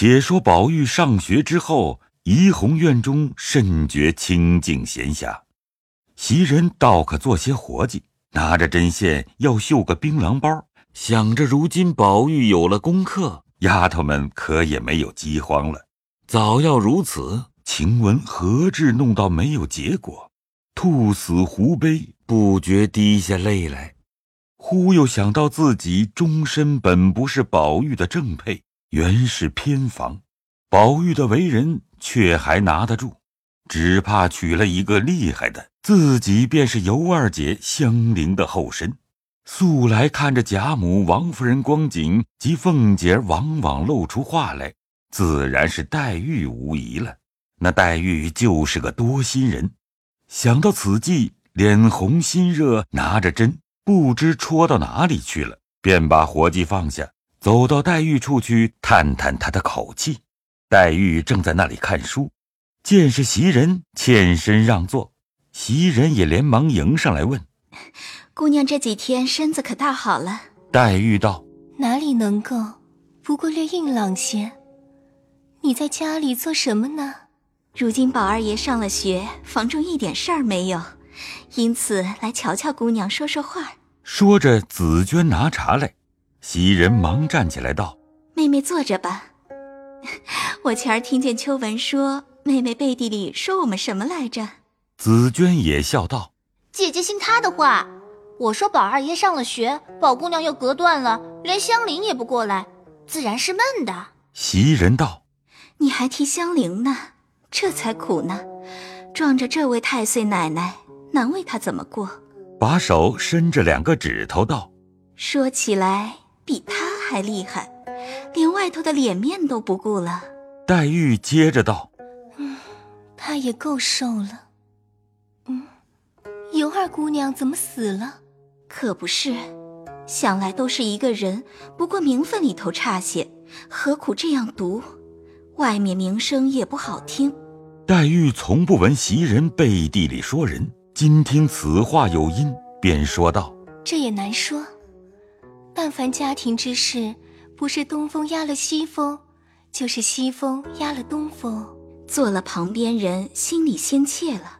且说宝玉上学之后，怡红院中甚觉清静闲暇，袭人倒可做些活计，拿着针线要绣个槟榔包，想着如今宝玉有了功课，丫头们可也没有饥荒了。早要如此，晴雯何至弄到没有结果？兔死狐悲，不觉滴下泪来。忽又想到自己终身本不是宝玉的正配。原是偏房，宝玉的为人却还拿得住，只怕娶了一个厉害的，自己便是尤二姐香菱的后身。素来看着贾母、王夫人光景及凤姐，往往露出话来，自然是黛玉无疑了。那黛玉就是个多心人，想到此际，脸红心热，拿着针不知戳到哪里去了，便把活计放下。走到黛玉处去探探她的口气，黛玉正在那里看书，见是袭人，欠身让座。袭人也连忙迎上来问：“姑娘这几天身子可大好了？”黛玉道：“哪里能够，不过略硬朗些。你在家里做什么呢？如今宝二爷上了学，房中一点事儿没有，因此来瞧瞧姑娘，说说话。”说着，紫鹃拿茶来。袭人忙站起来道：“妹妹坐着吧。我前儿听见秋文说，妹妹背地里说我们什么来着？”紫鹃也笑道：“姐姐信他的话。我说宝二爷上了学，宝姑娘又隔断了，连香菱也不过来，自然是闷的。”袭人道：“你还提香菱呢？这才苦呢。撞着这位太岁奶奶，难为她怎么过？”把手伸着两个指头道：“说起来。”比他还厉害，连外头的脸面都不顾了。黛玉接着道：“嗯，他也够瘦了。嗯，尤二姑娘怎么死了？可不是，想来都是一个人，不过名分里头差些，何苦这样毒？外面名声也不好听。”黛玉从不闻袭人背地里说人，今听此话有因，便说道：“这也难说。”但凡家庭之事，不是东风压了西风，就是西风压了东风。做了旁边人，心里先怯了，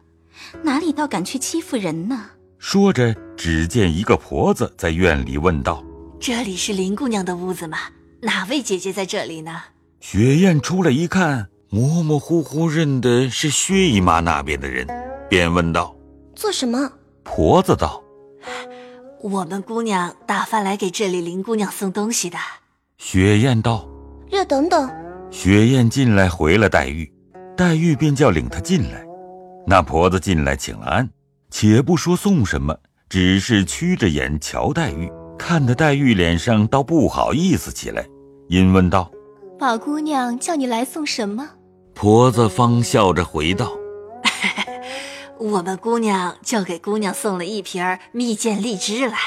哪里倒敢去欺负人呢？说着，只见一个婆子在院里问道：“这里是林姑娘的屋子吗？哪位姐姐在这里呢？”雪雁出来一看，模模糊糊认得是薛姨妈那边的人，便问道：“做什么？”婆子道。我们姑娘打发来给这里林姑娘送东西的。雪雁道：“略等等。”雪雁进来回了黛玉，黛玉便叫领她进来。那婆子进来请了安，且不说送什么，只是曲着眼瞧黛玉，看得黛玉脸上倒不好意思起来，因问道：“宝姑娘叫你来送什么？”婆子方笑着回道。我们姑娘就给姑娘送了一瓶蜜饯荔枝来，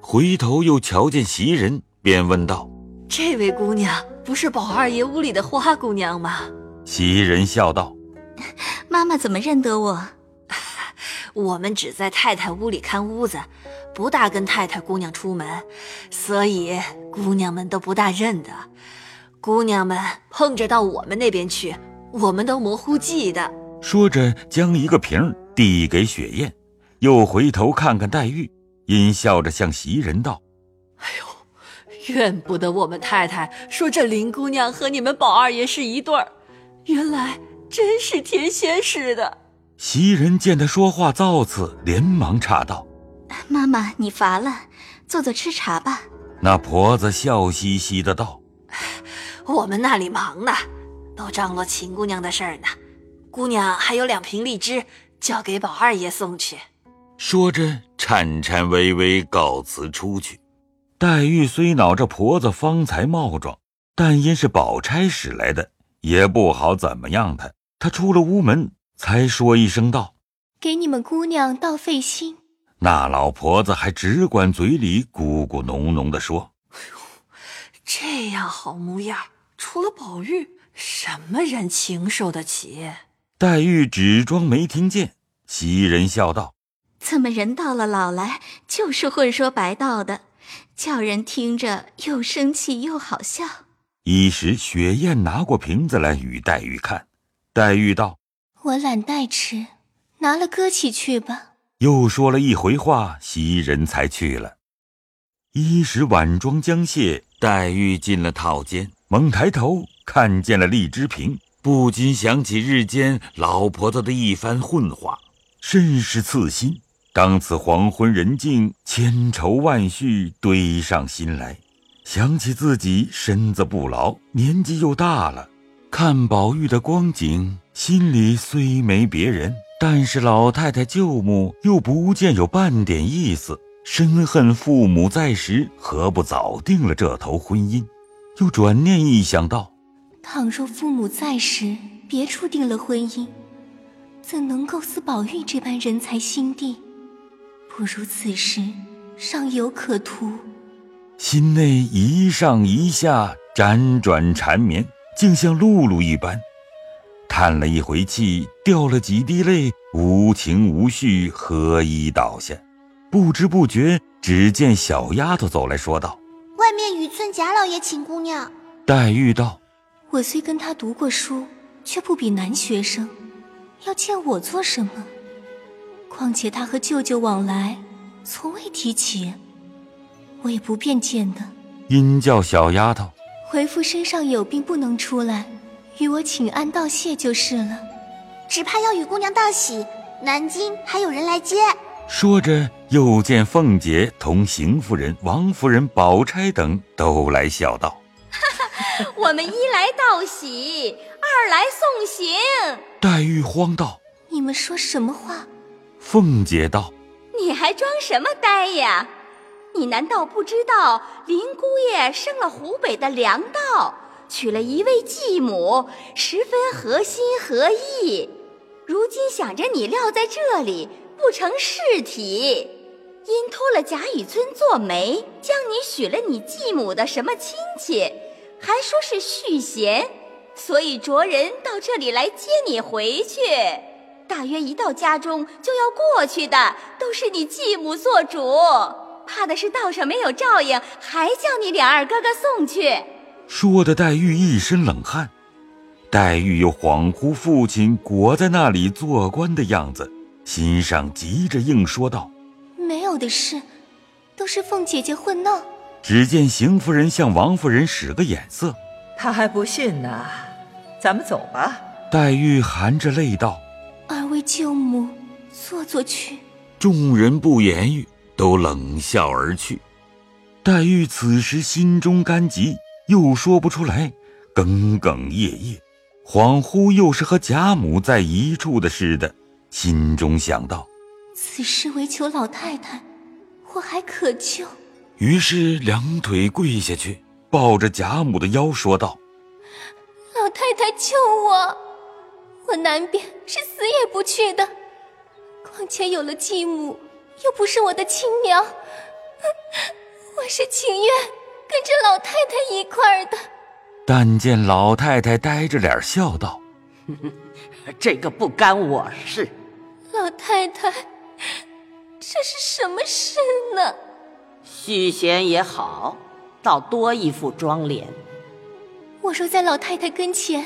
回头又瞧见袭人，便问道：“这位姑娘不是宝二爷屋里的花姑娘吗？”袭人笑道：“ 妈妈怎么认得我？我们只在太太屋里看屋子，不大跟太太姑娘出门，所以姑娘们都不大认得。姑娘们碰着到我们那边去，我们都模糊记得。”说着，将一个瓶递给雪雁，又回头看看黛玉，阴笑着向袭人道：“哎呦，怨不得我们太太说这林姑娘和你们宝二爷是一对儿，原来真是天仙似的。”袭人见他说话造次，连忙插道：“妈妈，你乏了，坐坐吃茶吧。”那婆子笑嘻嘻的道：“我们那里忙呢，都张罗秦姑娘的事儿呢。”姑娘还有两瓶荔枝，交给宝二爷送去。说着，颤颤巍巍告辞出去。黛玉虽恼这婆子方才冒撞，但因是宝钗使来的，也不好怎么样她。她出了屋门，才说一声道：“给你们姑娘倒费心。”那老婆子还只管嘴里咕咕哝哝的说：“哎呦，这样好模样，除了宝玉，什么人情受得起？”黛玉只装没听见，袭人笑道：“怎么人到了老来就是混说白道的，叫人听着又生气又好笑。”一时，雪雁拿过瓶子来与黛玉看。黛玉道：“我懒带吃，拿了搁起去吧。”又说了一回话，袭人才去了。一时晚妆将卸，黛玉进了套间，猛抬头看见了荔枝瓶，不禁想起日间老婆子的一番混话，甚是刺心。当此黄昏人静，千愁万绪堆上心来，想起自己身子不牢，年纪又大了，看宝玉的光景，心里虽没别人。但是老太太舅母又不见有半点意思，深恨父母在时，何不早定了这头婚姻？又转念一想到，倘若父母在时，别处定了婚姻，怎能够似宝玉这般人才心地？不如此时尚有可图。心内一上一下，辗转缠绵，竟像露露一般。叹了一回气，掉了几滴泪，无情无绪，合衣倒下。不知不觉，只见小丫头走来说道：“外面雨村贾老爷请姑娘。”黛玉道：“我虽跟他读过书，却不比男学生，要见我做什么？况且他和舅舅往来，从未提起，我也不便见的。”因叫小丫头回复身上有病，不能出来。与我请安道谢就是了，只怕要与姑娘道喜，南京还有人来接。说着，又见凤姐同邢夫人、王夫人、宝钗等都来笑道：“ 我们一来道喜，二来送行。”黛玉慌道：“你们说什么话？”凤姐道：“你还装什么呆呀？你难道不知道林姑爷生了湖北的粮道？”娶了一位继母，十分合心合意。如今想着你撂在这里不成事体，因托了贾雨村做媒，将你许了你继母的什么亲戚，还说是续弦，所以着人到这里来接你回去。大约一到家中就要过去的，都是你继母做主，怕的是道上没有照应，还叫你两二哥哥送去。说的黛玉一身冷汗，黛玉又恍惚父亲裹在那里做官的样子，心上急着应说道：“没有的事，都是凤姐姐混闹。”只见邢夫人向王夫人使个眼色，她还不信呢，咱们走吧。黛玉含着泪道：“二位舅母，坐坐去。”众人不言语，都冷笑而去。黛玉此时心中干急。又说不出来，哽哽咽咽，恍惚又是和贾母在一处的似的，心中想到：此事唯求老太太，我还可救。于是两腿跪下去，抱着贾母的腰说道：“老太太救我！我南边是死也不去的，况且有了继母，又不是我的亲娘，我是情愿。”跟着老太太一块儿的，但见老太太呆着脸笑道：“这个不干我事。”老太太，这是什么事呢？续弦也好，倒多一副妆脸。我若在老太太跟前，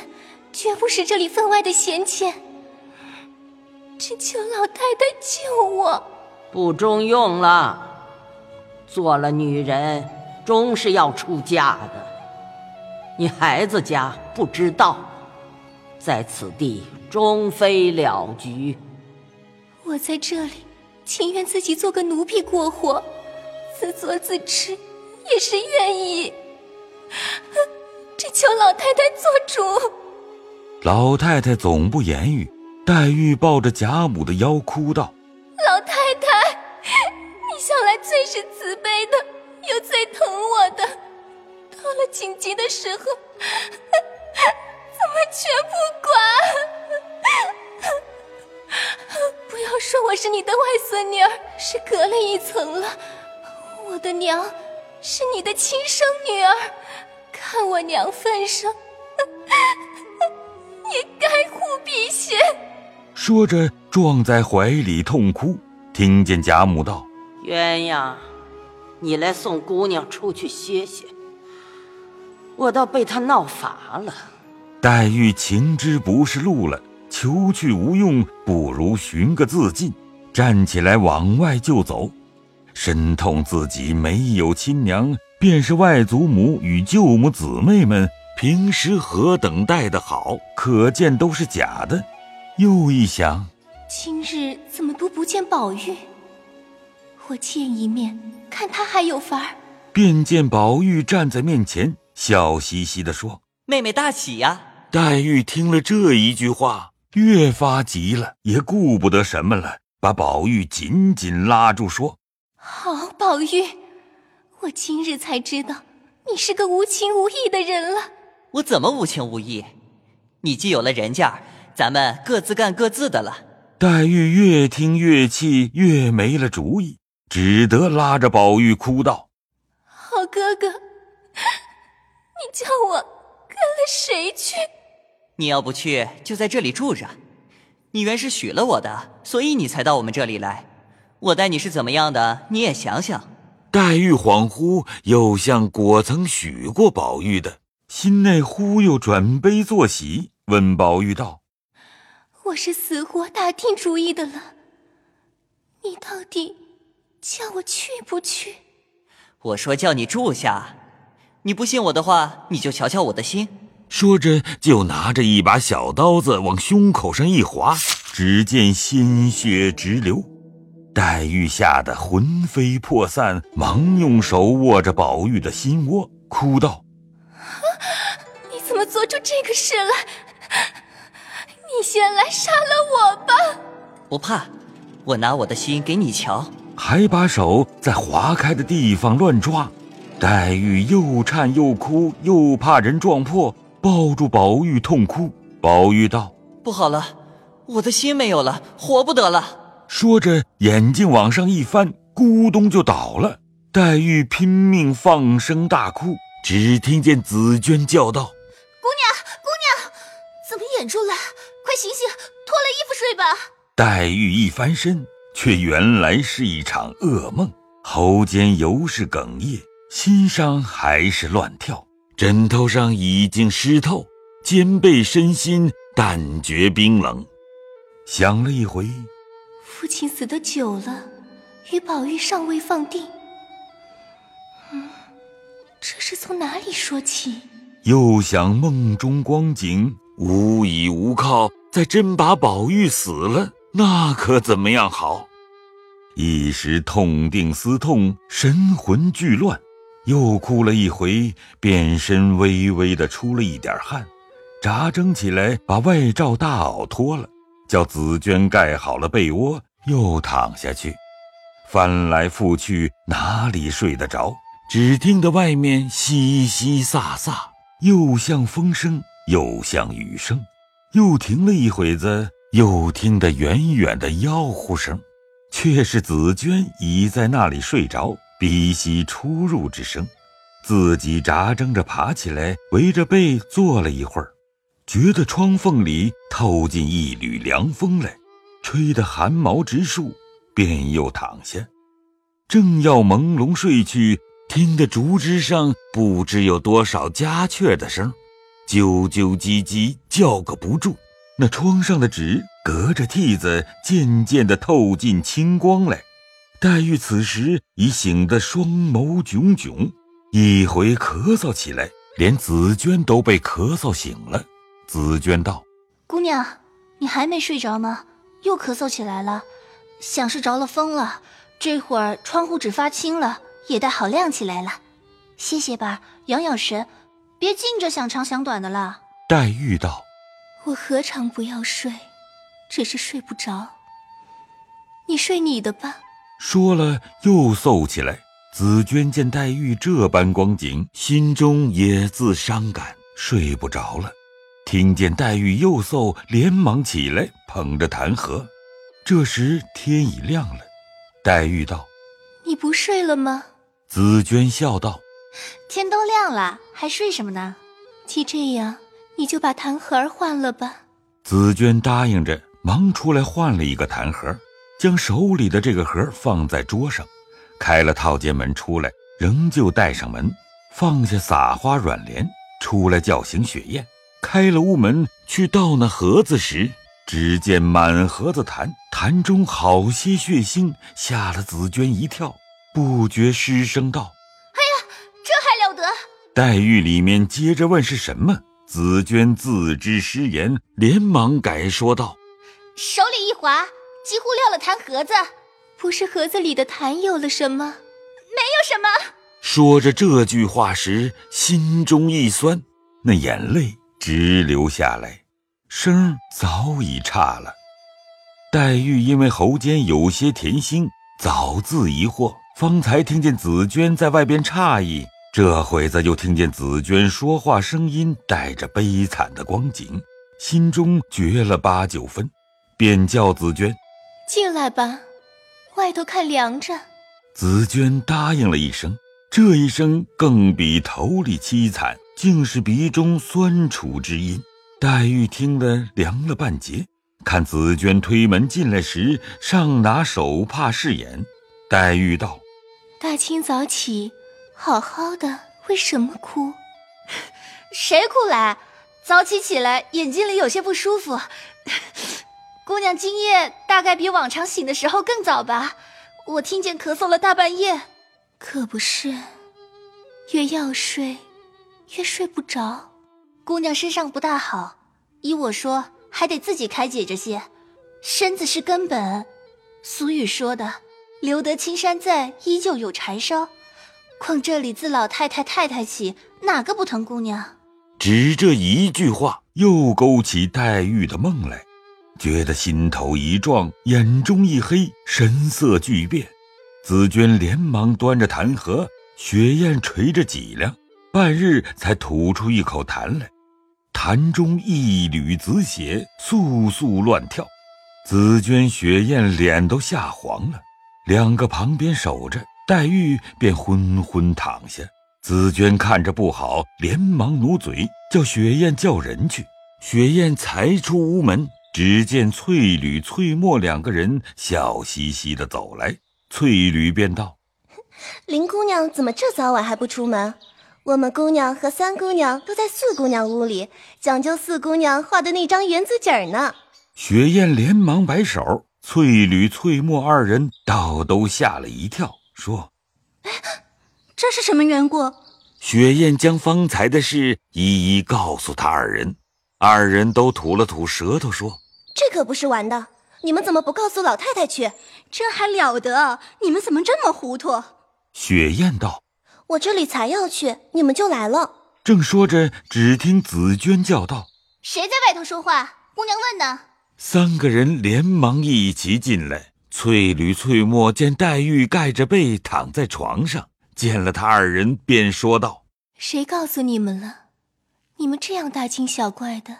绝不使这里分外的闲钱。只求老太太救我。不中用了，做了女人。终是要出嫁的，你孩子家不知道，在此地终非了局。我在这里，情愿自己做个奴婢过活，自作自吃也是愿意。只求老太太做主。老太太总不言语，黛玉抱着贾母的腰哭道：“老太太，你向来最是慈悲的。”又最疼我的，到了紧急的时候，怎么全不管？不要说我是你的外孙女儿，是隔了一层了。我的娘是你的亲生女儿，看我娘份上，你该护避些。说着，撞在怀里痛哭。听见贾母道：“鸳鸯。”你来送姑娘出去歇歇。我倒被他闹乏了。黛玉情知不是路了，求去无用，不如寻个自尽。站起来往外就走，深痛自己没有亲娘，便是外祖母与舅母姊妹们平时何等待的好，可见都是假的。又一想，今日怎么都不见宝玉？我见一面，看他还有法儿。便见宝玉站在面前，笑嘻嘻地说：“妹妹大喜呀！”黛玉听了这一句话，越发急了，也顾不得什么了，把宝玉紧紧拉住，说：“好，宝玉，我今日才知道你是个无情无义的人了。我怎么无情无义？你既有了人家，咱们各自干各自的了。”黛玉越听越气，越没了主意，只得拉着宝玉哭道：“好哥哥，你叫我跟了谁去？”你要不去，就在这里住着。你原是许了我的，所以你才到我们这里来。我待你是怎么样的，你也想想。黛玉恍惚，又像果曾许过宝玉的，心内忽又转悲作喜，问宝玉道：“我是死活打定主意的了，你到底叫我去不去？”我说叫你住下，你不信我的话，你就瞧瞧我的心。说着，就拿着一把小刀子往胸口上一划，只见鲜血直流。黛玉吓得魂飞魄散，忙用手握着宝玉的心窝，哭道：“ 你怎么做出这个事来？你先来杀了我吧！”不怕，我拿我的心给你瞧。还把手在划开的地方乱抓。黛玉又颤又哭，又怕人撞破。抱住宝玉痛哭，宝玉道：“不好了，我的心没有了，活不得了。”说着，眼睛往上一翻，咕咚就倒了。黛玉拼命放声大哭，只听见紫娟叫道：“姑娘，姑娘，怎么眼珠了？快醒醒，脱了衣服睡吧。”黛玉一翻身，却原来是一场噩梦，喉间犹是哽咽，心上还是乱跳。枕头上已经湿透，肩背身心但觉冰冷。想了一回，父亲死的久了，与宝玉尚未放定。嗯，这是从哪里说起？又想梦中光景，无依无靠，再真把宝玉死了，那可怎么样好？一时痛定思痛，神魂俱乱。又哭了一回，遍身微微的出了一点汗，扎睁起来，把外罩大袄脱了，叫紫娟盖好了被窝，又躺下去，翻来覆去，哪里睡得着？只听得外面淅淅飒飒，又像风声，又像雨声，又停了一会子，又听得远远的吆喝声，却是紫娟已在那里睡着。鼻息出入之声，自己扎睁着爬起来，围着被坐了一会儿，觉得窗缝里透进一缕凉风来，吹得汗毛直竖，便又躺下，正要朦胧睡去，听得竹枝上不知有多少家雀的声，啾啾唧唧叫个不住。那窗上的纸隔着屉子，渐渐地透进清光来。黛玉此时已醒得双眸炯炯，一回咳嗽起来，连紫娟都被咳嗽醒了。紫娟道：“姑娘，你还没睡着吗？又咳嗽起来了，想是着了风了。这会儿窗户纸发青了，也带好亮起来了。歇歇吧，养养神，别净着想长想短的了。”黛玉道：“我何尝不要睡，只是睡不着。你睡你的吧。”说了，又嗽起来。紫娟见黛玉这般光景，心中也自伤感，睡不着了。听见黛玉又嗽，连忙起来，捧着痰盒。这时天已亮了，黛玉道：“你不睡了吗？”紫娟笑道：“天都亮了，还睡什么呢？既这样，你就把痰盒换了吧。”紫娟答应着，忙出来换了一个痰盒。将手里的这个盒放在桌上，开了套间门出来，仍旧带上门，放下撒花软帘，出来叫醒雪雁。开了屋门去倒那盒子时，只见满盒子痰，痰中好些血腥，吓了紫娟一跳，不觉失声道：“哎呀，这还了得！”黛玉里面接着问是什么，紫娟自知失言，连忙改说道：“手里一滑，几乎撂了痰盒子。不是盒子里的痰有了什么？没有什么。”说着这句话时，心中一酸，那眼泪。直流下来，声早已差了。黛玉因为喉间有些甜腥，早自疑惑，方才听见紫鹃在外边诧异，这会子又听见紫鹃说话声音带着悲惨的光景，心中觉了八九分，便叫紫鹃进来吧，外头看凉着。紫鹃答应了一声，这一声更比头里凄惨。竟是鼻中酸楚之音，黛玉听得凉了半截。看紫鹃推门进来时，尚拿手帕拭眼。黛玉道：“大清早起，好好的，为什么哭？谁哭来？早起起来，眼睛里有些不舒服。姑娘今夜大概比往常醒的时候更早吧？我听见咳嗽了大半夜。可不是，越要睡。”越睡不着，姑娘身上不大好，依我说，还得自己开解着些。身子是根本，俗语说的“留得青山在，依旧有柴烧”。况这里自老太太太太起，哪个不疼姑娘？只这一句话，又勾起黛玉的梦来，觉得心头一撞，眼中一黑，神色巨变。紫鹃连忙端着痰盒，雪雁垂着脊梁。半日才吐出一口痰来，痰中一缕紫血簌簌乱跳，紫鹃、雪雁脸都吓黄了，两个旁边守着，黛玉便昏昏躺下。紫鹃看着不好，连忙努嘴叫雪雁叫人去。雪雁才出屋门，只见翠缕、翠墨两个人笑嘻嘻的走来。翠缕便道：“林姑娘怎么这早晚还不出门？”我们姑娘和三姑娘都在四姑娘屋里讲究四姑娘画的那张园子景呢。雪雁连忙摆手，翠缕、翠墨二人倒都吓了一跳，说：“哎，这是什么缘故？”雪雁将方才的事一一告诉他二人，二人都吐了吐舌头，说：“这可不是玩的，你们怎么不告诉老太太去？这还了得？你们怎么这么糊涂？”雪雁道。我这里才要去，你们就来了。正说着，只听紫娟叫道：“谁在外头说话？姑娘问呢。”三个人连忙一齐进来。翠缕、翠墨见黛玉盖着被躺在床上，见了他二人，便说道：“谁告诉你们了？你们这样大惊小怪的。”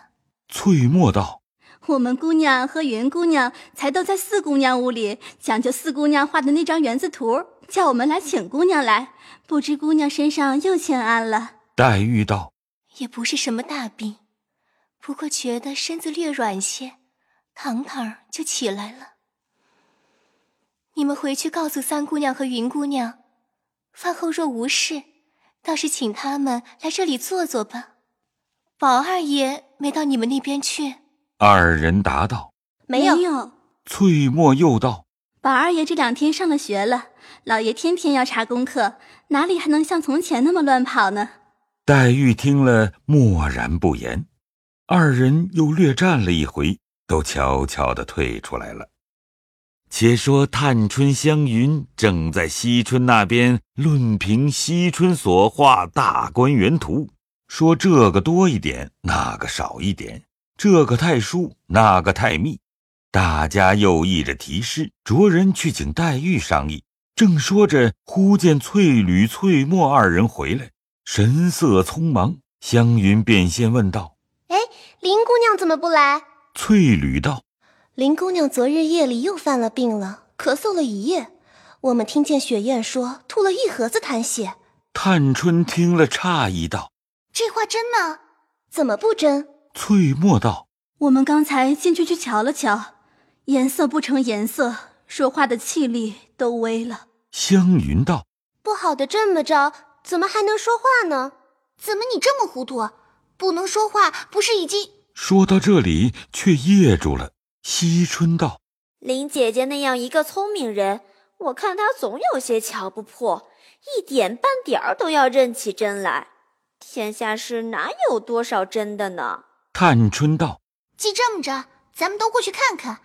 翠墨道：“我们姑娘和云姑娘才都在四姑娘屋里讲究四姑娘画的那张园子图。”叫我们来请姑娘来，不知姑娘身上又欠安了。黛玉道：“也不是什么大病，不过觉得身子略软些，躺躺就起来了。你们回去告诉三姑娘和云姑娘，饭后若无事，倒是请他们来这里坐坐吧。宝二爷没到你们那边去？”二人答道：“没有。”翠墨又道：“宝二爷这两天上了学了。”老爷天天要查功课，哪里还能像从前那么乱跑呢？黛玉听了，默然不言。二人又略战了一回，都悄悄地退出来了。且说探春、湘云正在惜春那边论评惜春所画大观园图，说这个多一点，那个少一点，这个太疏，那个太密。大家又议着题诗，着人去请黛玉商议。正说着，忽见翠缕、翠墨二人回来，神色匆忙。湘云便先问道：“哎，林姑娘怎么不来？”翠缕道：“林姑娘昨日夜里又犯了病了，咳嗽了一夜。我们听见雪雁说，吐了一盒子痰血。”探春听了，诧异道：“这话真吗？怎么不真？”翠墨道：“我们刚才进去去瞧了瞧，颜色不成颜色。”说话的气力都微了。湘云道：“不好的这么着，怎么还能说话呢？怎么你这么糊涂？不能说话，不是已经……说到这里，却噎住了。惜春道：“林姐姐那样一个聪明人，我看她总有些瞧不破，一点半点儿都要认起真来。天下事哪有多少真的呢？”探春道：“既这么着，咱们都过去看看。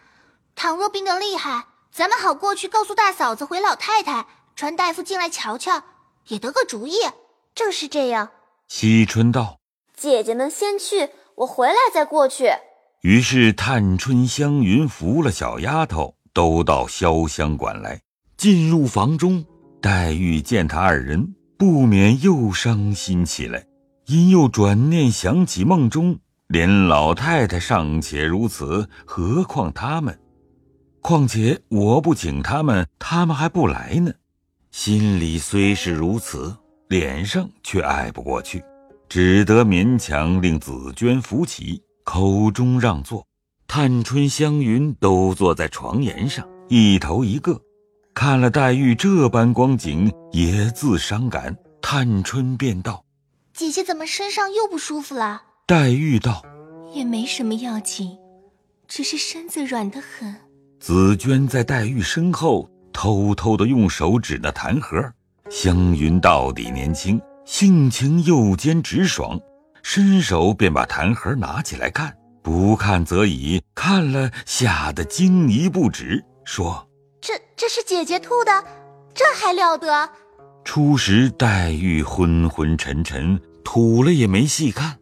倘若病得厉害，咱们好过去告诉大嫂子回老太太，传大夫进来瞧瞧，也得个主意。”正是这样。惜春道：“姐姐们先去，我回来再过去。”于是探春、湘云扶了小丫头，都到潇湘馆来。进入房中，黛玉见他二人，不免又伤心起来，因又转念想起梦中。连老太太尚且如此，何况他们？况且我不请他们，他们还不来呢。心里虽是如此，脸上却爱不过去，只得勉强令紫娟扶起，口中让座。探春、湘云都坐在床沿上，一头一个，看了黛玉这般光景，也自伤感。探春便道：“姐姐怎么身上又不舒服了？”黛玉道：“也没什么要紧，只是身子软得很。”紫娟在黛玉身后偷偷的用手指那痰盒。湘云到底年轻，性情又尖直爽，伸手便把痰盒拿起来看，不看则已，看了吓得惊疑不止，说：“这这是姐姐吐的，这还了得？”初时黛玉昏昏沉沉，吐了也没细看。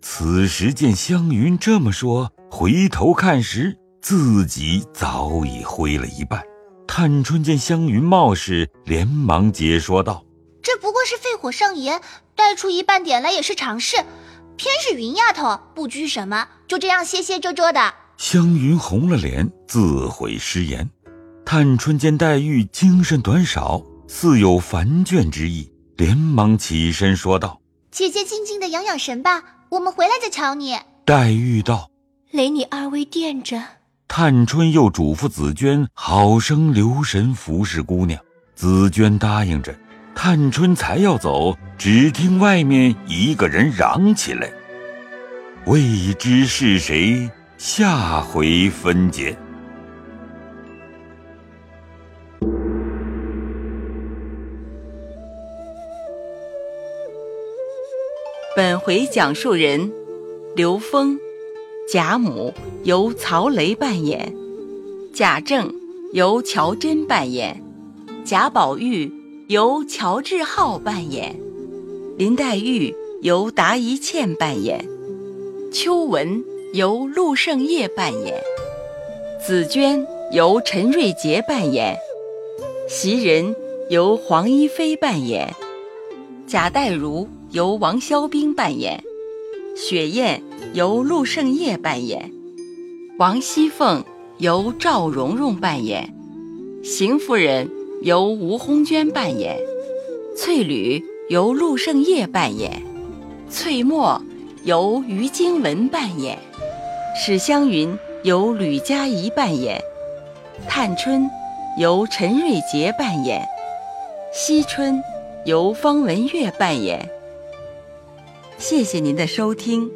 此时见湘云这么说，回头看时，自己早已灰了一半。探春见湘云冒失，连忙解说道：“这不过是肺火上炎，带出一半点来也是常事。偏是云丫头不拘什么，就这样歇歇遮遮的。”湘云红了脸，自悔失言。探春见黛玉精神短少，似有烦倦之意，连忙起身说道：“姐姐静静的养养神吧。”我们回来再瞧你。黛玉道：“累你二位垫着。”探春又嘱咐紫娟好生留神服侍姑娘。紫娟答应着，探春才要走，只听外面一个人嚷起来：“未知是谁？下回分解。”本回讲述人：刘峰，贾母由曹雷扮演，贾政由乔真扮演，贾宝玉由乔志浩扮演，林黛玉由达一茜扮演，秋文由陆胜业扮演，紫娟由陈瑞杰扮演，袭人由黄一飞扮演，贾代儒。由王肖兵扮演，雪雁由陆胜业扮演，王熙凤由赵蓉蓉扮演，邢夫人由吴红娟扮演，翠缕由陆胜业扮演，翠墨由于经文扮演，史湘云由吕佳怡扮演，探春由陈瑞杰扮演，惜春由方文月扮演。谢谢您的收听。